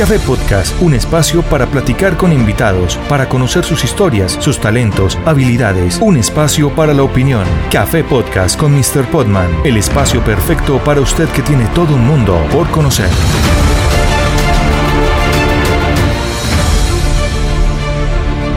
Café Podcast, un espacio para platicar con invitados, para conocer sus historias, sus talentos, habilidades, un espacio para la opinión. Café Podcast con Mr. Podman, el espacio perfecto para usted que tiene todo un mundo por conocer.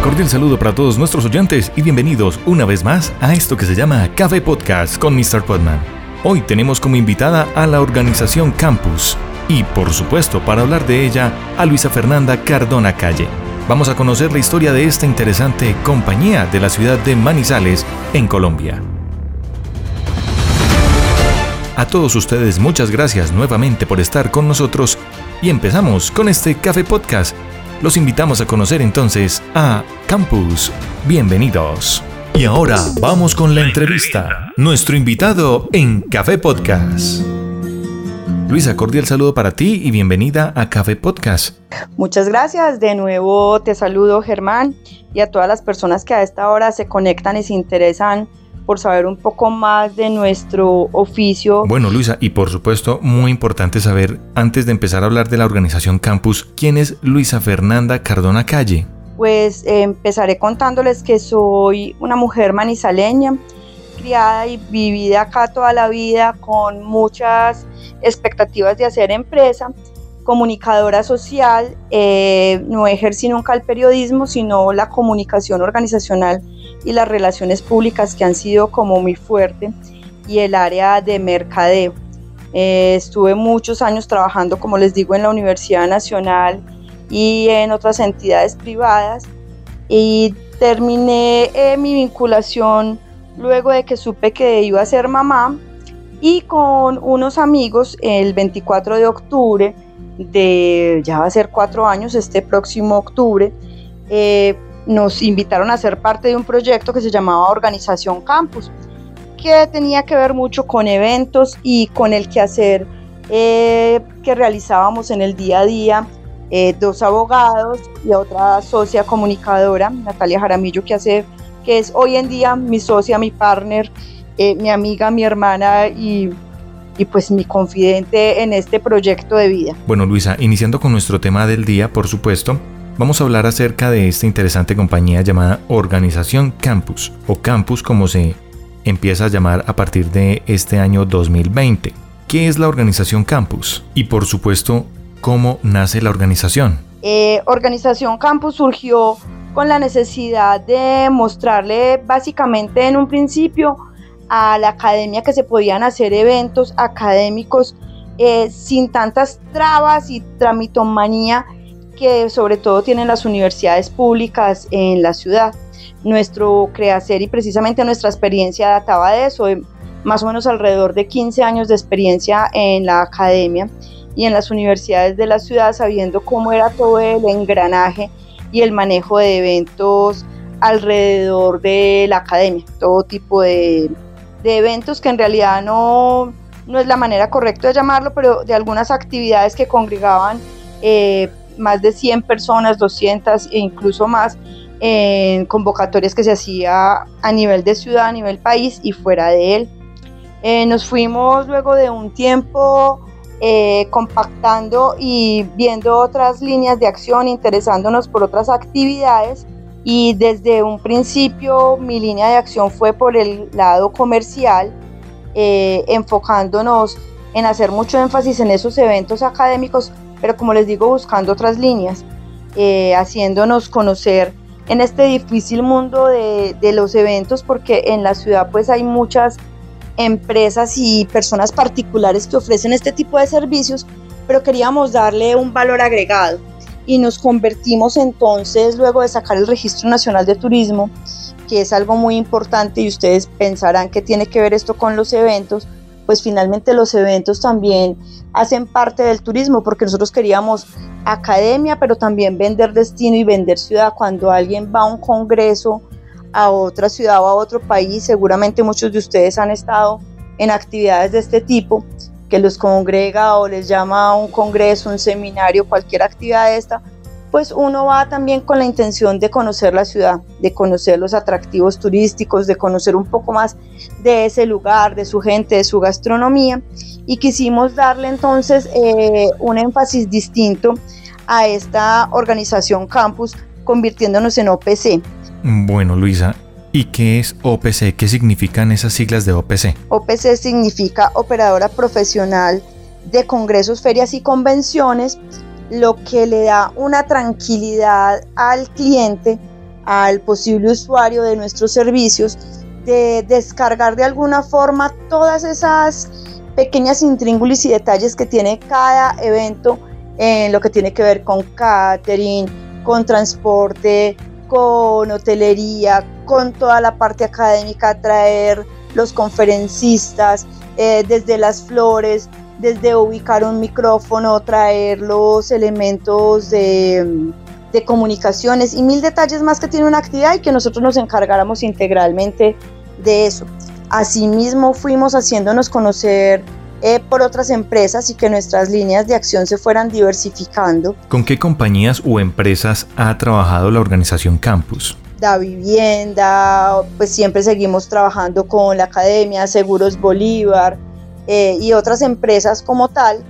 Cordial saludo para todos nuestros oyentes y bienvenidos una vez más a esto que se llama Café Podcast con Mr. Podman. Hoy tenemos como invitada a la organización Campus y, por supuesto, para hablar de ella, a Luisa Fernanda Cardona Calle. Vamos a conocer la historia de esta interesante compañía de la ciudad de Manizales, en Colombia. A todos ustedes muchas gracias nuevamente por estar con nosotros y empezamos con este Café Podcast los invitamos a conocer entonces a Campus. Bienvenidos. Y ahora vamos con la entrevista. Nuestro invitado en Café Podcast. Luisa, cordial saludo para ti y bienvenida a Café Podcast. Muchas gracias. De nuevo te saludo Germán y a todas las personas que a esta hora se conectan y se interesan por saber un poco más de nuestro oficio. Bueno, Luisa, y por supuesto, muy importante saber, antes de empezar a hablar de la organización Campus, ¿quién es Luisa Fernanda Cardona Calle? Pues eh, empezaré contándoles que soy una mujer manizaleña, criada y vivida acá toda la vida con muchas expectativas de hacer empresa, comunicadora social, eh, no ejercí nunca el periodismo, sino la comunicación organizacional y las relaciones públicas que han sido como muy fuerte y el área de mercadeo. Eh, estuve muchos años trabajando, como les digo, en la Universidad Nacional y en otras entidades privadas y terminé eh, mi vinculación luego de que supe que iba a ser mamá y con unos amigos el 24 de octubre de ya va a ser cuatro años este próximo octubre eh, nos invitaron a ser parte de un proyecto que se llamaba Organización Campus, que tenía que ver mucho con eventos y con el quehacer eh, que realizábamos en el día a día. Eh, dos abogados y otra socia comunicadora, Natalia Jaramillo, que hace que es hoy en día mi socia, mi partner, eh, mi amiga, mi hermana y, y pues mi confidente en este proyecto de vida. Bueno, Luisa, iniciando con nuestro tema del día, por supuesto, vamos a hablar acerca de esta interesante compañía llamada Organización Campus, o Campus como se empieza a llamar a partir de este año 2020. ¿Qué es la Organización Campus? Y por supuesto, ¿cómo nace la organización? Eh, organización Campus surgió con la necesidad de mostrarle básicamente en un principio a la academia que se podían hacer eventos académicos eh, sin tantas trabas y tramitomanía que sobre todo tienen las universidades públicas en la ciudad. Nuestro creacer y precisamente nuestra experiencia databa de eso, de más o menos alrededor de 15 años de experiencia en la academia y en las universidades de la ciudad, sabiendo cómo era todo el engranaje y el manejo de eventos alrededor de la academia, todo tipo de, de eventos que en realidad no, no es la manera correcta de llamarlo, pero de algunas actividades que congregaban eh, más de 100 personas, 200 e incluso más en convocatorias que se hacía a nivel de ciudad, a nivel país y fuera de él. Eh, nos fuimos luego de un tiempo eh, compactando y viendo otras líneas de acción, interesándonos por otras actividades. Y desde un principio mi línea de acción fue por el lado comercial, eh, enfocándonos en hacer mucho énfasis en esos eventos académicos pero como les digo, buscando otras líneas, eh, haciéndonos conocer en este difícil mundo de, de, los eventos, porque en la ciudad pues hay muchas empresas y personas particulares que ofrecen este tipo de servicios, pero queríamos darle un valor agregado y nos convertimos entonces luego de sacar el Registro Nacional de Turismo, que es algo muy importante y ustedes pensarán que tiene que ver esto con los eventos, pues finalmente los eventos también hacen parte del turismo porque nosotros queríamos academia, pero también vender destino y vender ciudad. Cuando alguien va a un congreso a otra ciudad o a otro país, seguramente muchos de ustedes han estado en actividades de este tipo, que los congrega o les llama a un congreso, un seminario, cualquier actividad de esta, pues uno va también con la intención de conocer la ciudad, de conocer los atractivos turísticos, de conocer un poco más de ese lugar, de su gente, de su gastronomía. Y quisimos darle entonces eh, un énfasis distinto a esta organización campus convirtiéndonos en OPC. Bueno, Luisa, ¿y qué es OPC? ¿Qué significan esas siglas de OPC? OPC significa Operadora Profesional de Congresos, Ferias y Convenciones, lo que le da una tranquilidad al cliente, al posible usuario de nuestros servicios, de descargar de alguna forma todas esas pequeñas intríngulis y detalles que tiene cada evento en lo que tiene que ver con catering, con transporte, con hotelería, con toda la parte académica, traer los conferencistas, eh, desde las flores, desde ubicar un micrófono, traer los elementos de, de, comunicaciones y mil detalles más que tiene una actividad y que nosotros nos encargáramos integralmente de eso. Asimismo fuimos haciéndonos conocer eh, por otras empresas y que nuestras líneas de acción se fueran diversificando. ¿Con qué compañías o empresas ha trabajado la organización Campus? Da Vivienda, pues siempre seguimos trabajando con la Academia, Seguros Bolívar eh, y otras empresas como tal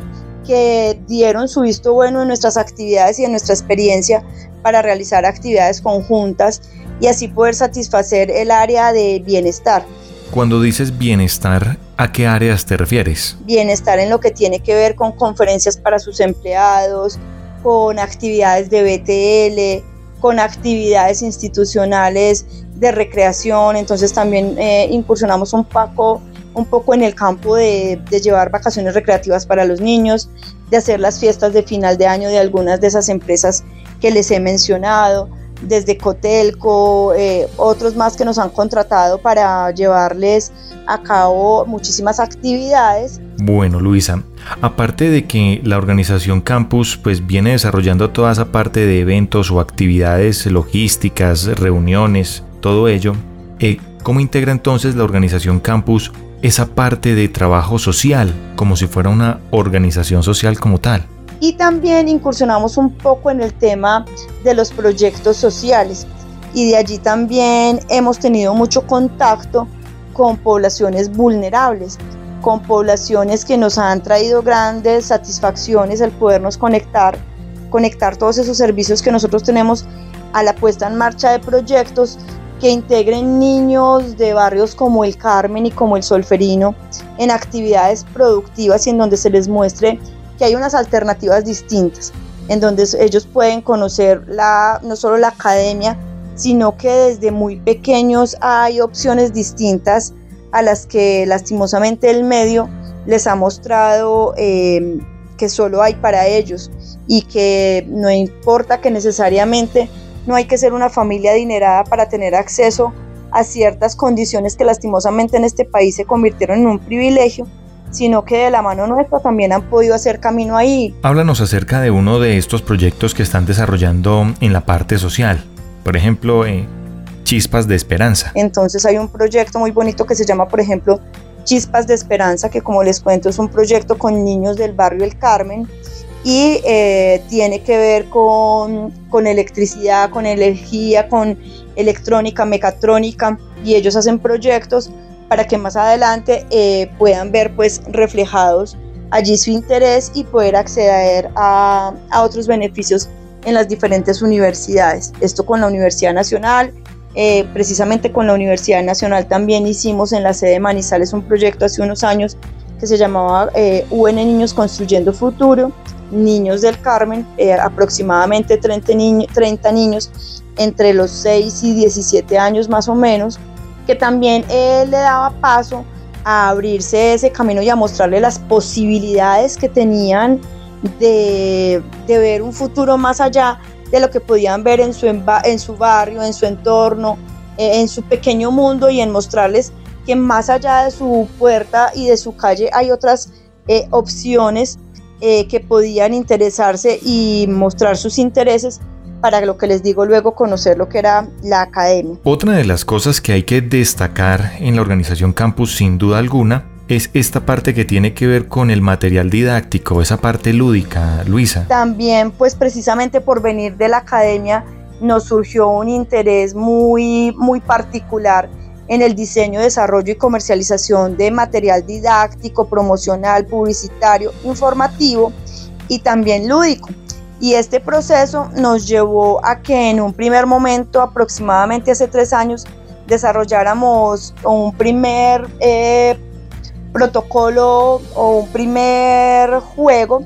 que dieron su visto bueno en nuestras actividades y en nuestra experiencia para realizar actividades conjuntas y así poder satisfacer el área de bienestar. Cuando dices bienestar, ¿a qué áreas te refieres? Bienestar en lo que tiene que ver con conferencias para sus empleados, con actividades de BTL, con actividades institucionales de recreación. Entonces también eh, incursionamos un poco, un poco en el campo de, de llevar vacaciones recreativas para los niños, de hacer las fiestas de final de año de algunas de esas empresas que les he mencionado desde Cotelco, eh, otros más que nos han contratado para llevarles a cabo muchísimas actividades. Bueno, Luisa, aparte de que la organización Campus pues viene desarrollando toda esa parte de eventos o actividades logísticas, reuniones, todo ello, eh, ¿cómo integra entonces la organización Campus esa parte de trabajo social, como si fuera una organización social como tal? Y también incursionamos un poco en el tema de los proyectos sociales. Y de allí también hemos tenido mucho contacto con poblaciones vulnerables, con poblaciones que nos han traído grandes satisfacciones el podernos conectar, conectar todos esos servicios que nosotros tenemos a la puesta en marcha de proyectos que integren niños de barrios como el Carmen y como el Solferino en actividades productivas y en donde se les muestre que hay unas alternativas distintas en donde ellos pueden conocer la, no solo la academia, sino que desde muy pequeños hay opciones distintas a las que lastimosamente el medio les ha mostrado em, que solo hay para ellos y que no importa que necesariamente no hay que ser una familia adinerada para tener acceso a ciertas condiciones que lastimosamente en este país se convirtieron en un privilegio, sino que de la mano nuestra también han podido hacer camino ahí. Háblanos acerca de uno de estos proyectos que están desarrollando en la parte social, por ejemplo, eh, Chispas de Esperanza. Entonces hay un proyecto muy bonito que se llama, por ejemplo, Chispas de Esperanza, que como les cuento es un proyecto con niños del barrio El Carmen y eh, tiene que ver con, con electricidad, con energía, con electrónica, mecatrónica y ellos hacen proyectos para que más adelante eh, puedan ver pues reflejados allí su interés y poder acceder a, a, otros beneficios en las diferentes universidades. Esto con la Universidad Nacional, eh, precisamente con la Universidad Nacional también hicimos en la sede de Manizales un proyecto hace unos años que se llamaba eh, UN Niños Construyendo Futuro, Niños del Carmen, aproximadamente 30, 30 niños entre los 6 y 17 años más o menos, que también él le daba paso a abrirse ese camino y a mostrarle las posibilidades que tenían de, ver un futuro más allá de lo que podían ver en su, en su barrio, en su entorno, eh, en su pequeño mundo y en mostrarles que más allá de su puerta y de su calle hay otras eh, opciones eh, que podían interesarse y mostrar sus intereses para lo que les digo luego conocer lo que era la academia. Otra de las cosas que hay que destacar en la organización campus sin duda alguna es esta parte que tiene que ver con el material didáctico, esa parte lúdica, Luisa. También pues precisamente por venir de la academia nos surgió un interés muy muy particular en el diseño, desarrollo y comercialización de material didáctico, promocional, publicitario, informativo y también lúdico Y este proceso nos llevó a que en un primer momento, aproximadamente hace tres años, desarrolláramos un primer eh, protocolo o un primer juego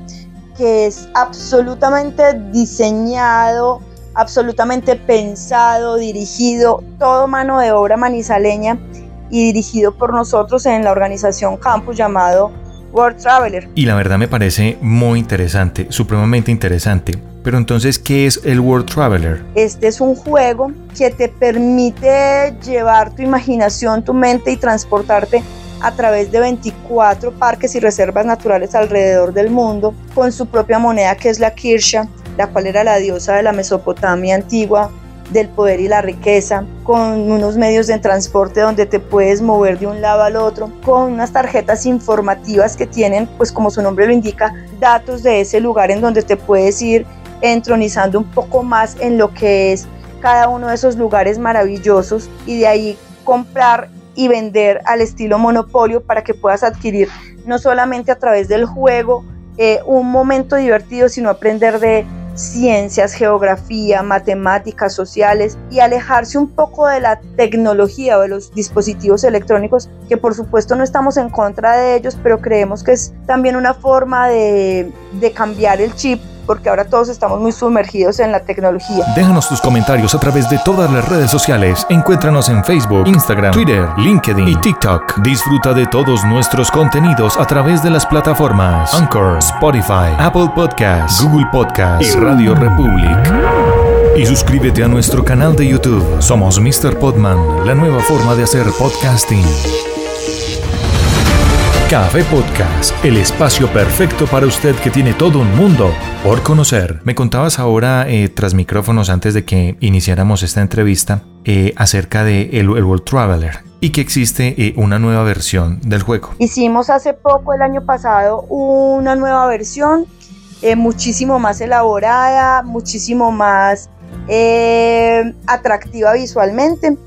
que es absolutamente diseñado, absolutamente pensado, dirigido, todo mano de obra manizaleña y dirigido por nosotros en la organización Campus llamado World Traveler. Y la verdad me parece muy interesante, supremamente interesante. Pero entonces, ¿qué es el World Traveler? Este es un juego que te permite llevar tu imaginación, tu mente y transportarte a través de 24 parques y reservas naturales alrededor del mundo, con su propia moneda que es la Kirsha, la cual era la diosa de la Mesopotamia antigua, del poder y la riqueza, con unos medios de transporte donde te puedes mover de un lado al otro, con unas tarjetas informativas que tienen, pues como su nombre lo indica, datos de ese lugar en donde te puedes ir entronizando un poco más en lo que es cada uno de esos lugares maravillosos y de ahí comprar y vender al estilo monopolio para que puedas adquirir no solamente a través del juego eh, un momento divertido, sino aprender de ciencias, geografía, matemáticas, sociales y alejarse un poco de la tecnología o de los dispositivos electrónicos, que por supuesto no estamos en contra de ellos, pero creemos que es también una forma de, de cambiar el chip porque ahora todos estamos muy sumergidos en la tecnología. Déjanos tus comentarios a través de todas las redes sociales. Encuéntranos en Facebook, Instagram, Twitter, LinkedIn y TikTok. Disfruta de todos nuestros contenidos a través de las plataformas Anchor, Spotify, Apple Podcasts, Google Podcasts y Radio Republic. Y suscríbete a nuestro canal de YouTube. Somos Mr. Podman, la nueva forma de hacer podcasting. Café Podcast, el espacio perfecto para usted que tiene todo un mundo por conocer. Me contabas ahora eh, tras micrófonos antes de que iniciáramos esta entrevista eh, acerca de el, World Traveler y que existe eh, una nueva versión del juego. Hicimos hace poco, el año pasado, una nueva versión muchísimo más elaborada, muchísimo más atractiva visualmente,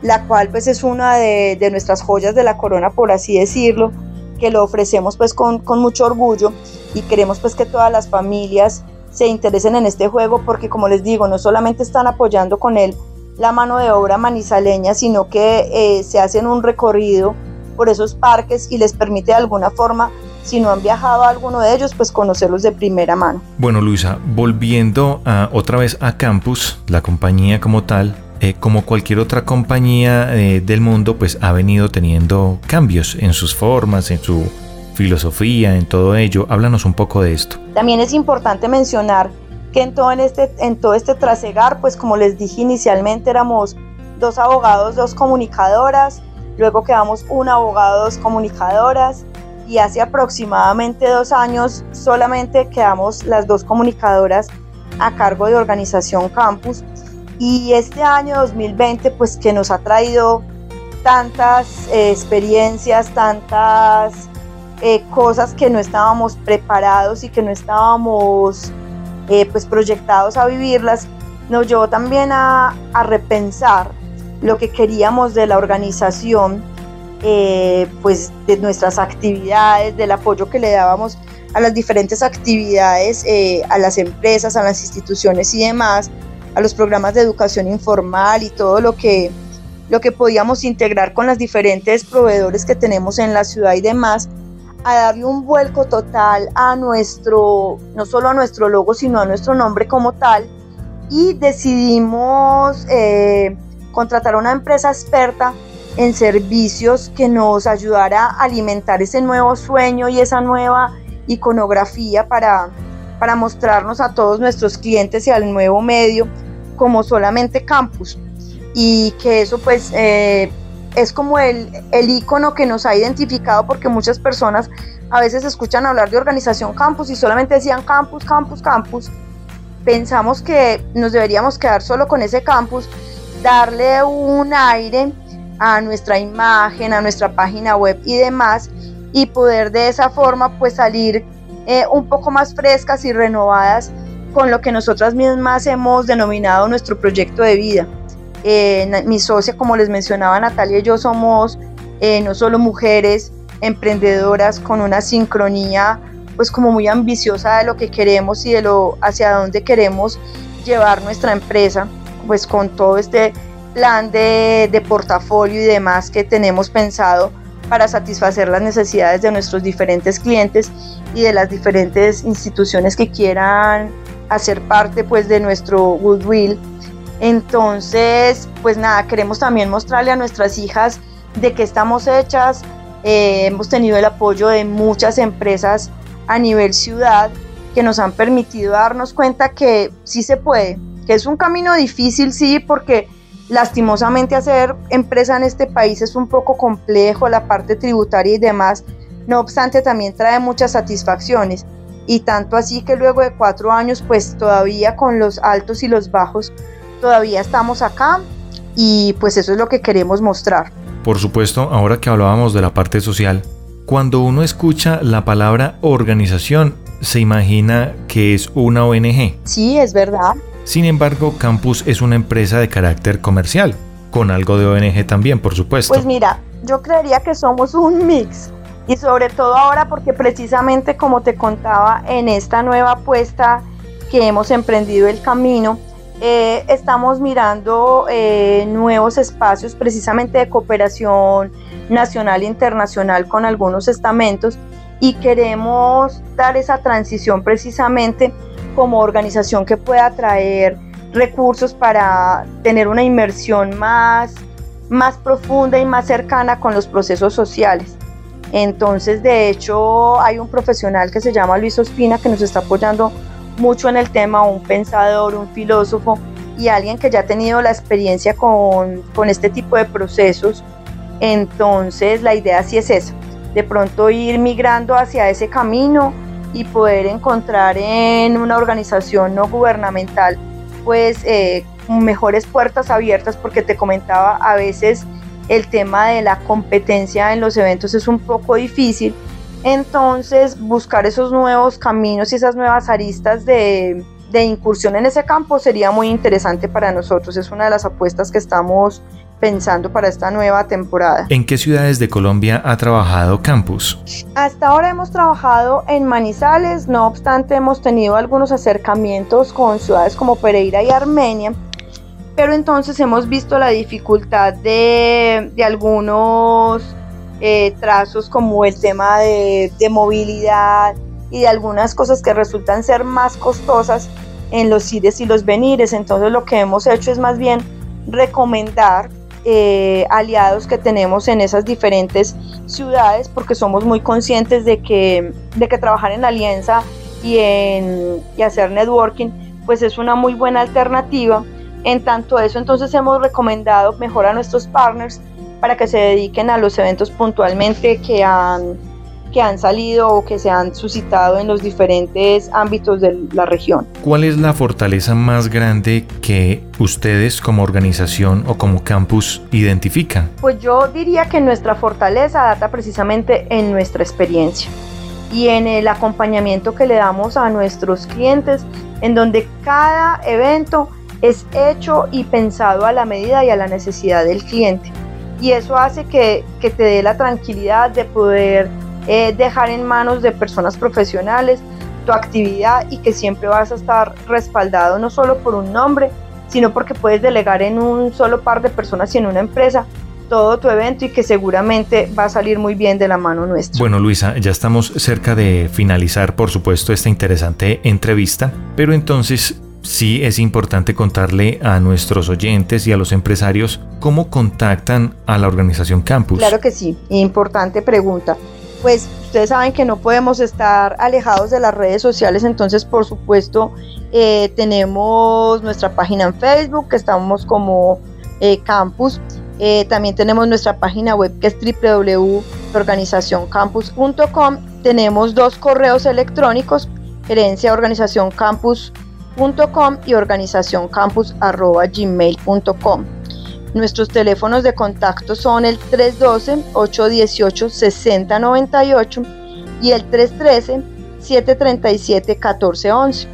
la cual pues es una de, de nuestras joyas de la corona, por así decirlo que lo ofrecemos pues con, con mucho orgullo y queremos pues que todas las familias se interesen en este juego porque como les digo, no solamente están apoyando con él la mano de obra manizaleña, sino que eh, se hacen un recorrido por esos parques y les permite de alguna forma, si no han viajado a alguno de ellos, pues conocerlos de primera mano. Bueno, Luisa, volviendo a, otra vez a Campus, la compañía como tal, eh, como cualquier otra compañía eh, del mundo, pues ha venido teniendo cambios en sus formas, en su filosofía, en todo ello. Háblanos un poco de esto. También es importante mencionar que en todo, en este, en todo este trasegar, pues como les dije inicialmente, éramos dos abogados, dos comunicadoras, luego quedamos un abogado, dos comunicadoras, y hace aproximadamente dos años solamente quedamos las dos comunicadoras a cargo de Organización Campus y este año 2020, pues que nos ha traído tantas eh, experiencias, tantas eh, cosas que no estábamos preparados y que no estábamos eh, pues proyectados a vivirlas, nos llevó también a, a repensar lo que queríamos de la organización, pues de nuestras actividades, del apoyo que le dábamos a las diferentes actividades, a las empresas, a las instituciones y demás, a los programas de educación informal y todo lo que, lo que podíamos integrar con las diferentes proveedores que tenemos en la ciudad y demás, a darle un vuelco total a nuestro, no solo a nuestro logo, sino a nuestro nombre como tal. Y decidimos eh, contratar a una empresa experta en servicios que nos ayudara a alimentar ese nuevo sueño y esa nueva iconografía para, para mostrarnos a todos nuestros clientes y al nuevo medio como solamente campus y que eso pues eh, es como el, el icono que nos ha identificado porque muchas personas a veces escuchan hablar de organización campus y solamente decían campus, campus, campus. Pensamos que nos deberíamos quedar solo con ese campus, darle un aire a nuestra imagen, a nuestra página web y demás y poder de esa forma pues salir eh, un poco más frescas y renovadas con lo que nosotras mismas hemos denominado nuestro proyecto de vida. Eh, mi socia, como les mencionaba Natalia y yo, somos eh, no solo mujeres emprendedoras con una sincronía pues como muy ambiciosa de lo que queremos y de lo hacia dónde queremos llevar nuestra empresa, pues con todo este plan de, de portafolio y demás que tenemos pensado para satisfacer las necesidades de nuestros diferentes clientes y de las diferentes instituciones que quieran hacer parte pues de nuestro goodwill. Entonces, pues nada, queremos también mostrarle a nuestras hijas de que estamos hechas. Eh, hemos tenido el apoyo de muchas empresas a nivel ciudad que nos han permitido darnos cuenta que sí se puede, que es un camino difícil, sí, porque lastimosamente hacer empresa en este país es un poco complejo, la parte tributaria y demás, no obstante también trae muchas satisfacciones y tanto así que luego de cuatro años pues todavía con los altos y los bajos todavía estamos acá y pues eso es lo que queremos mostrar. Por supuesto, ahora que hablábamos de la parte social, cuando uno escucha la palabra organización, se imagina que es una ONG. Sí, es verdad. Sin embargo, Campus es una empresa de carácter comercial, con algo de ONG también, por supuesto. Pues mira, yo creería que somos un mix. Y sobre todo ahora porque precisamente como te contaba en esta nueva apuesta que hemos emprendido el camino, eh, estamos mirando eh, nuevos espacios precisamente de cooperación nacional e internacional con algunos estamentos y queremos dar esa transición precisamente como organización que pueda traer recursos para tener una inmersión más, más profunda y más cercana con los procesos sociales. Entonces, de hecho, hay un profesional que se llama Luis Ospina que nos está apoyando mucho en el tema, un pensador, un filósofo y alguien que ya ha tenido la experiencia con, este tipo de procesos. Entonces la idea sí es esa, de pronto ir migrando hacia ese camino y poder encontrar en una organización no gubernamental pues eh, mejores puertas abiertas porque te comentaba a veces el tema de la competencia en los eventos es un poco difícil entonces, buscar esos nuevos caminos y esas nuevas aristas de, incursión en ese campo sería muy interesante para nosotros. Es una de las apuestas que estamos pensando para esta nueva temporada. ¿En qué ciudades de Colombia ha trabajado Campus? Hasta ahora hemos trabajado en Manizales, no obstante hemos tenido algunos acercamientos con ciudades como Pereira y Armenia, pero entonces hemos visto la dificultad de, de algunos eh, trazos como el tema de, movilidad y de algunas cosas que resultan ser más costosas en los ires y los venires. Entonces lo que hemos hecho es más bien recomendar eh, aliados que tenemos en esas diferentes ciudades porque somos muy conscientes de que, de que trabajar en alianza y, en, y hacer networking pues es una muy buena alternativa. En tanto eso entonces hemos recomendado mejor a nuestros partners para que se dediquen a los eventos puntualmente que han, que han salido o que se han suscitado en los diferentes ámbitos de la región. ¿Cuál es la fortaleza más grande que ustedes como organización o como campus identifican? Pues yo diría que nuestra fortaleza data precisamente en nuestra experiencia y en el acompañamiento que le damos a nuestros clientes, en donde cada evento es hecho y pensado a la medida y a la necesidad del cliente y eso hace que, te dé la tranquilidad de poder eh, dejar en manos de personas profesionales tu actividad y que siempre vas a estar respaldado no solo por un nombre, sino porque puedes delegar en un solo par de personas y en una empresa todo tu evento y que seguramente va a salir muy bien de la mano nuestra. Bueno, Luisa, ya estamos cerca de finalizar, por supuesto, esta interesante entrevista, pero entonces sí es importante contarle a nuestros oyentes y a los empresarios cómo contactan a la organización Campus. Claro que sí, importante pregunta. Pues ustedes saben que no podemos estar alejados de las redes sociales, entonces por supuesto eh, tenemos nuestra página en Facebook, que estamos como eh, Campus. Eh, también tenemos nuestra página web que es www.organizacioncampus.com. Tenemos dos correos electrónicos, gerencia organización campus y organizacioncampus.gmail.com. Nuestros teléfonos de contacto son el 312-818-6098 y el 313-737-1411.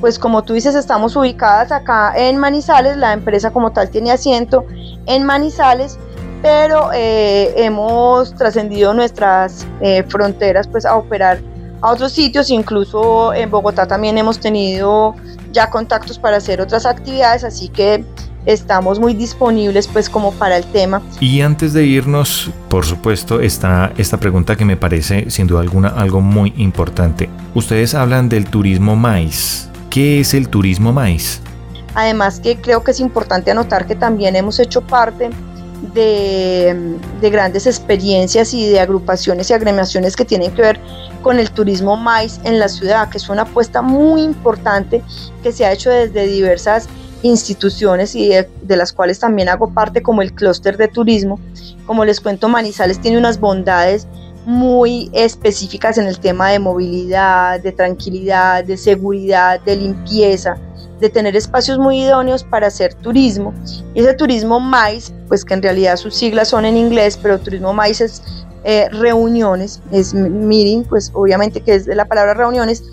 Pues como tú dices, estamos ubicadas acá en Manizales, la empresa como tal tiene asiento en Manizales, pero eh, hemos trascendido nuestras eh, fronteras pues a operar a otros sitios, incluso en Bogotá también hemos tenido ya contactos para hacer otras actividades, así que estamos muy disponibles pues como para el tema. Y antes de irnos, por supuesto, está esta pregunta que me parece sin duda alguna algo muy importante. Ustedes hablan del turismo maíz. ¿Qué es el turismo maíz? Además que creo que es importante anotar que también hemos hecho parte de, de, grandes experiencias y de agrupaciones y agremiaciones que tienen que ver con el turismo maíz en la ciudad, que es una apuesta muy importante que se ha hecho desde diversas instituciones y de, las cuales también hago parte como el clúster de turismo. Como les cuento, Manizales tiene unas bondades muy específicas en el tema de movilidad, de tranquilidad, de seguridad, de limpieza, de tener espacios muy idóneos para hacer turismo. Y ese turismo MICE, pues que en realidad sus siglas son en inglés, pero turismo MICE es eh, reuniones, es meeting, pues obviamente que es de la palabra reuniones,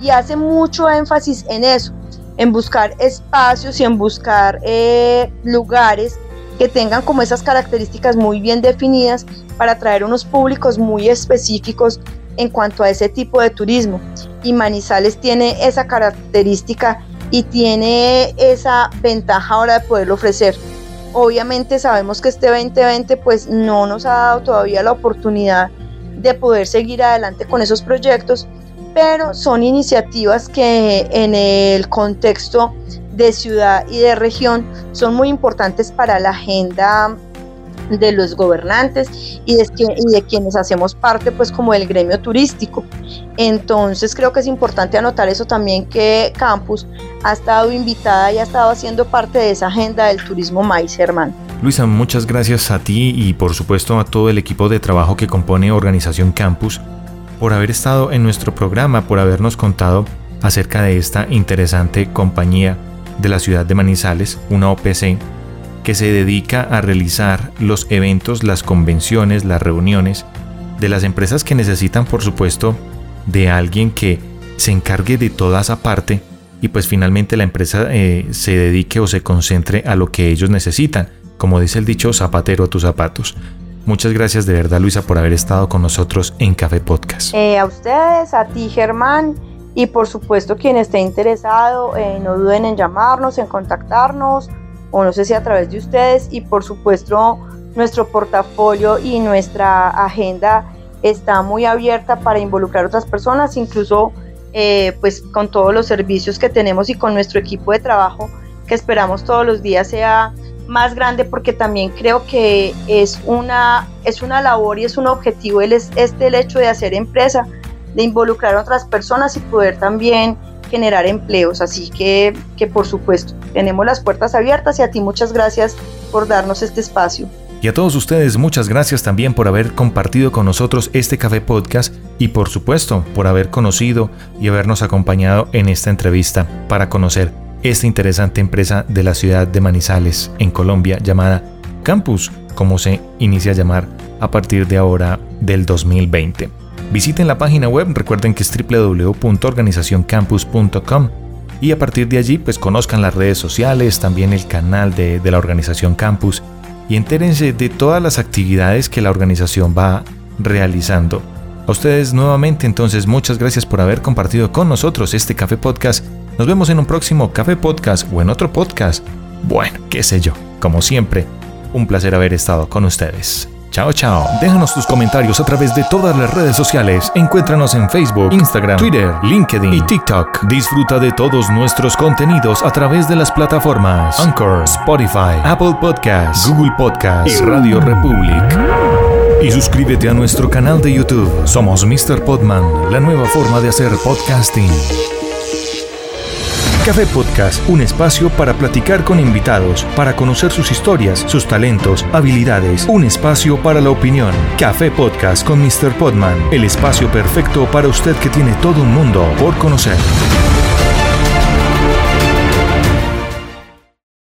y hace mucho énfasis en eso, en buscar espacios y en buscar eh, lugares que tengan como esas características muy bien definidas para atraer unos públicos muy específicos en cuanto a ese tipo de turismo. Y Manizales tiene esa característica y tiene esa ventaja ahora de poderlo ofrecer. Obviamente sabemos que este 2020 pues no nos ha dado todavía la oportunidad de poder seguir adelante con esos proyectos, pero son iniciativas que en el contexto de ciudad y de región son muy importantes para la agenda de los gobernantes y de, y de, quienes hacemos parte pues como del gremio turístico. Entonces creo que es importante anotar eso también que Campus ha estado invitada y ha estado haciendo parte de esa agenda del turismo maíz, hermano. Luisa, muchas gracias a ti y por supuesto a todo el equipo de trabajo que compone Organización Campus por haber estado en nuestro programa, por habernos contado acerca de esta interesante compañía de la ciudad de Manizales, una OPC, que se dedica a realizar los eventos, las convenciones, las reuniones de las empresas que necesitan, por supuesto, de alguien que se encargue de toda esa parte y pues finalmente la empresa eh, se dedique o se concentre a lo que ellos necesitan. Como dice el dicho, zapatero a tus zapatos. Muchas gracias de verdad Luisa por haber estado con nosotros en Café Podcast. Eh, a ustedes, a ti Germán y por supuesto quien esté interesado, eh, no duden en llamarnos, en contactarnos o no sé si a través de ustedes y por supuesto nuestro portafolio y nuestra agenda está muy abierta para involucrar a otras personas, incluso eh, pues con todos los servicios que tenemos y con nuestro equipo de trabajo que esperamos todos los días sea más grande porque también creo que es una, es una labor y es un objetivo el, este el hecho de hacer empresa, de involucrar a otras personas y poder también generar empleos. Así que, que por supuesto, tenemos las puertas abiertas y a ti muchas gracias por darnos este espacio. Y a todos ustedes muchas gracias también por haber compartido con nosotros este café podcast y por supuesto por haber conocido y habernos acompañado en esta entrevista para conocer esta interesante empresa de la ciudad de Manizales, en Colombia, llamada Campus, como se inicia a llamar a partir de ahora del 2020. Visiten la página web, recuerden que es www.organizacioncampus.com y a partir de allí pues conozcan las redes sociales, también el canal de, de la organización Campus y entérense de todas las actividades que la organización va realizando. A ustedes nuevamente entonces muchas gracias por haber compartido con nosotros este café podcast nos vemos en un próximo Café Podcast o en otro podcast. Bueno, qué sé yo. Como siempre, un placer haber estado con ustedes. Chao, chao. Déjanos tus comentarios a través de todas las redes sociales. Encuéntranos en Facebook, Instagram, Twitter, LinkedIn y TikTok. Disfruta de todos nuestros contenidos a través de las plataformas Anchor, Spotify, Apple Podcasts, Google Podcasts y Radio Republic. Y suscríbete a nuestro canal de YouTube. Somos Mr. Podman, la nueva forma de hacer podcasting. Café Podcast, un espacio para platicar con invitados, para conocer sus historias, sus talentos, habilidades, un espacio para la opinión. Café Podcast con Mr. Podman, el espacio perfecto para usted que tiene todo un mundo por conocer.